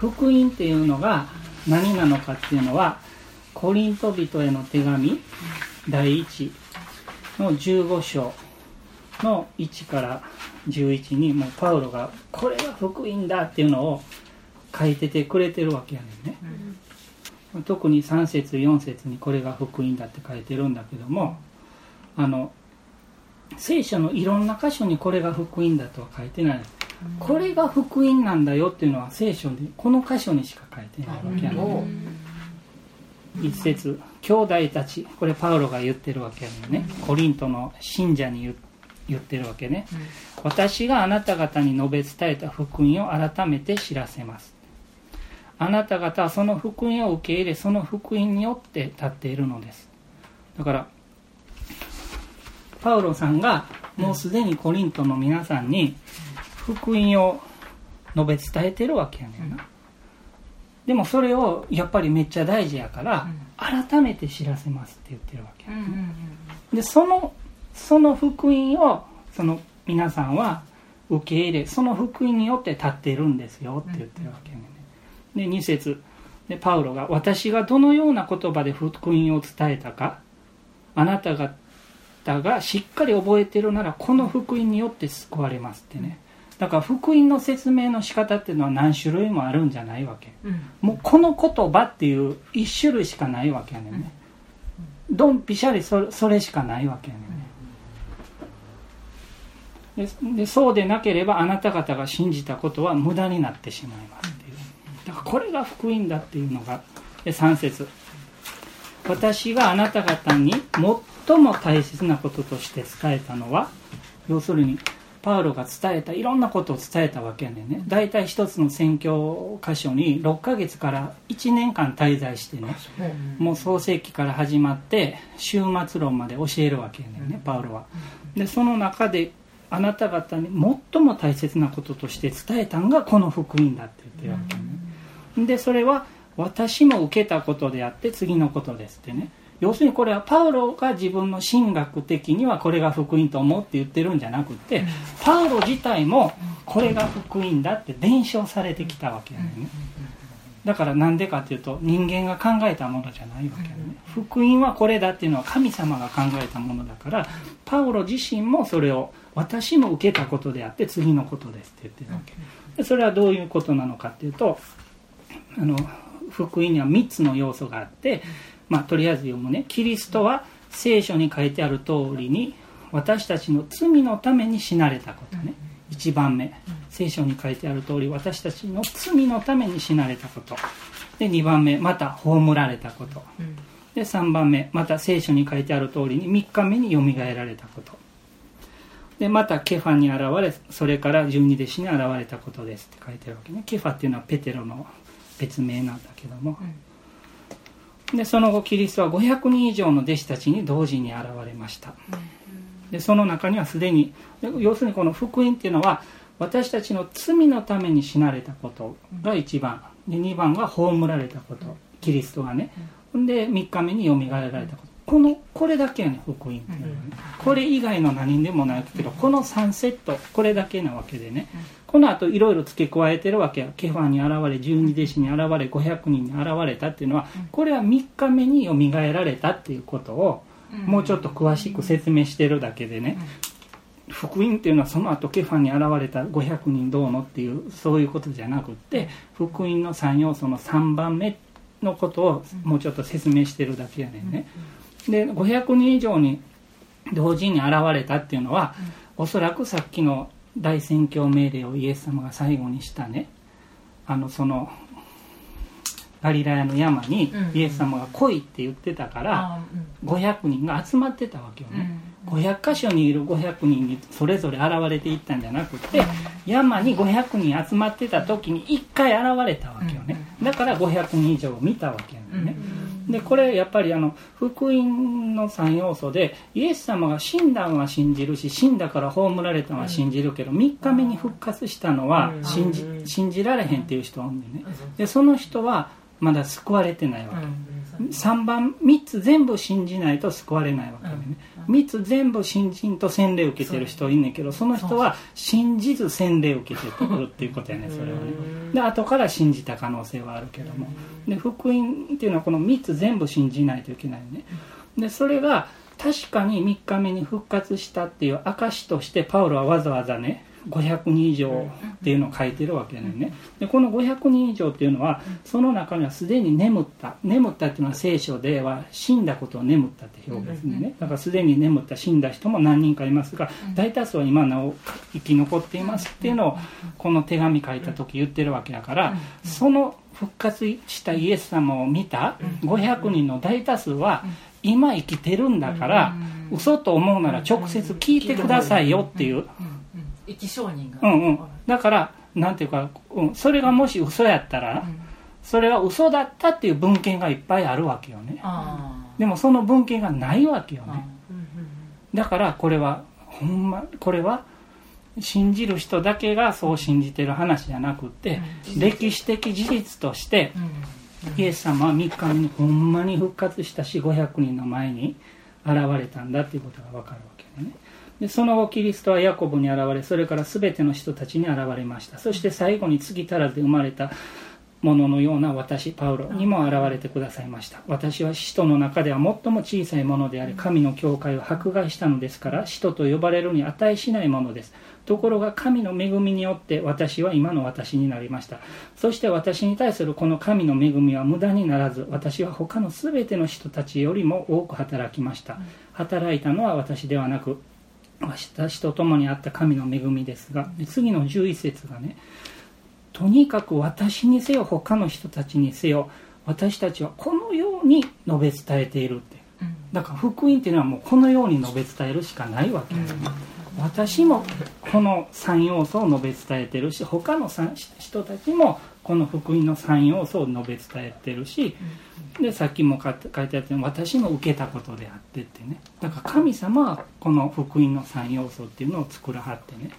福音っていうのが何なのかっていうのはコリント人への手紙第1の15章の1から11にもうパウロがこれが福音だっていうのを書いててくれてるわけやねんね、うん、特に3節4節にこれが福音だって書いてるんだけどもあの聖書のいろんな箇所にこれが福音だとは書いてない。これが福音なんだよっていうのは聖書でこの箇所にしか書いてないわけやね、一節兄弟たちこれパウロが言ってるわけやね。コリントの信者に言ってるわけね、私があなた方に述べ伝えた福音を改めて知らせます。あなた方はその福音を受け入れその福音によって立っているのです。だからパウロさんがもうすでにコリントの皆さんに福音を述べ伝えてるわけやねんな、でもそれをやっぱりめっちゃ大事やから、改めて知らせますって言ってるわけやね、でそのその福音をその皆さんは受け入れその福音によって立っているんですよって言ってるわけやね、で2節。でパウロが「私がどのような言葉で福音を伝えたかあなた方がしっかり覚えてるならこの福音によって救われます」ってねだから福音の説明の仕方っていうのは何種類もあるんじゃないわけ、うん、もうこの言葉っていう一種類しかないわけやねんね、うん、ドンピシャリそそれしかないわけやねんね。ででそうでなければあなた方が信じたことは無駄になってしまいますっていう。だからこれが福音だっていうのがで3節。私があなた方に最も大切なこととして伝えたのは要するにパウロが伝えたいろんなことを伝えたわけやね。んね大体一つの宣教箇所に6ヶ月から1年間滞在してね。もう創世記から始まって終末論まで教えるわけやねん。ねパウロは。でその中であなた方に最も大切なこととして伝えたんがこの福音だって言ってるわけやねでそれは私も受けたことであって次のことですってね要するにこれはパウロが自分の神学的にはこれが福音と思って言ってるんじゃなくてパウロ自体もこれが福音だって伝承されてきたわけやね。だからなんでかっていうと人間が考えたものじゃないわけやね。福音はこれだっていうのは神様が考えたものだからパウロ自身もそれを私も受けたことであって次のことですって言ってるわけ。でそれはどういうことなのかっていうとあの福音には3つの要素があってまあ、とりあえず読むね。キリストは聖書に書いてある通りに私たちの罪のために死なれたことね。1番目。聖書に書いてある通り私たちの罪のために死なれたこと。で2番目。また葬られたこと。で3番目。また聖書に書いてある通りに3日目によみがえられたこと。でまたケファに現れそれから十二弟子に現れたことですって書いてあるわけね。ケファっていうのはペテロの別名なんだけども、うんでその後キリストは500人以上の弟子たちに同時に現れました。でその中にはすでに要するにこの福音っていうのは私たちの罪のために死なれたことが1番。で2番は葬られたこと。キリストがね。で3日目によみがえられたことこのこれだけやね福音っていうのはねこれ以外の何でもないけどこの3セットこれだけなわけでね。この後いろいろ付け加えてるわけや。ケファに現れ十二弟子に現れ500人に現れたっていうのはこれは3日目によみがえられたっていうことをもうちょっと詳しく説明してるだけでね。福音っていうのはその後ケファに現れた500人どうのっていうそういうことじゃなくって福音の3要素の3番目のことをもうちょっと説明してるだけやねんね。で500人以上に同時に現れたっていうのは、おそらくさっきの大宣教命令をイエス様が最後にしたねあのそのガリラヤの山にイエス様が来いって言ってたから500人が集まってたわけよね、500箇所にいる500人にそれぞれ現れていったんじゃなくて山に500人集まってた時に1回現れたわけよね。だから500人以上見たわけよね、でこれやっぱりあの福音の3要素でイエス様が死んだんは信じるし死んだから葬られたのは信じるけど3日目に復活したのは信じ信じられへんっていう人がおんでね。でその人はまだ救われてないわけ、3番3つ全部信じないと救われないわけでね3つ全部信心と洗礼受けてる人いんねんけどその人は信じず洗礼受けてくるっていうことやねそれは。ねで後から信じた可能性はあるけども。で福音っていうのはこの3つ全部信じないといけないね。でそれが確かに3日目に復活したっていう証としてパウロはわざわざね500人以上っていうのを書いてるわけやねんね。でこの500人以上っていうのはその中にはすでに眠った眠ったっていうのは聖書では死んだことを眠ったって表現ですね。だからすでに眠った死んだ人も何人かいますが大多数は今なお生き残っていますっていうのをこの手紙書いた時言ってるわけやからその復活したイエス様を見た500人の大多数は今生きてるんだから嘘と思うなら直接聞いてくださいよっていう生き証人が。うんうん。だからなんていうか、うん、それがもし嘘やったら、それは嘘だったっていう文献がいっぱいあるわけよね。でもその文献がないわけよね。だからこれはほんまこれは信じる人だけがそう信じてる話じゃなくって、歴史的事実として、イエス様は3日目にほんまに復活したし500人の前に現れたんだっていうことが分かるわけだねでその後キリストはヤコブに現れそれから全ての人たちに現れました。そして最後に次足らず生まれたもののような私パウロにも現れてくださいました。私は使徒の中では最も小さいものであり神の教会を迫害したのですから使徒と呼ばれるに値しないものです。ところが神の恵みによって私は今の私になりました。そして私に対するこの神の恵みは無駄にならず私は他の全ての人たちよりも多く働きました。働いたのは私ではなく私と共にあった神の恵みですが次の11節がねとにかく私にせよ他の人たちにせよ私たちはこのように述べ伝えているって。だから福音っていうのはもうこのように述べ伝えるしかないわけ。です、私もこの3要素を述べ伝えてるし他の人たちもこの福音の3要素を述べ伝えてるしでさっきも書いてあったように私も受けたことであってってね。だから神様はこの福音の3要素っていうのを作らはってね。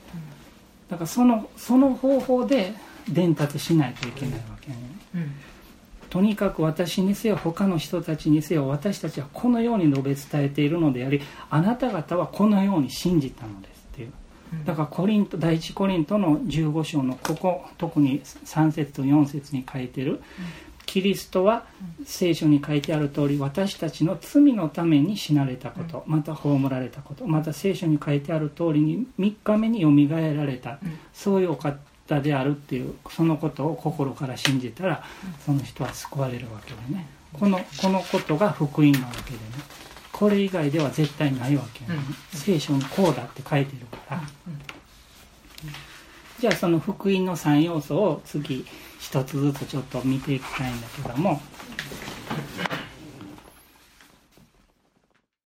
だからそのその方法で伝達しないといけないわけね、うん、とにかく私にせよ他の人たちにせよ私たちはこのように述べ伝えているのでありあなた方はこのように信じたのですだからコリント第一コリントの15章のここ特に3節と4節に書いてる、キリストは聖書に書いてある通り私たちの罪のために死なれたことまた葬られたことまた聖書に書いてある通りに3日目によみがえられたそういうお方であるっていうそのことを心から信じたらその人は救われるわけでね。このこのことが福音なわけでね。これ以外では絶対ないわけよね、聖書にこうだって書いてるから、じゃあその福音の3要素を次一つずつちょっと見ていきたいんだけども。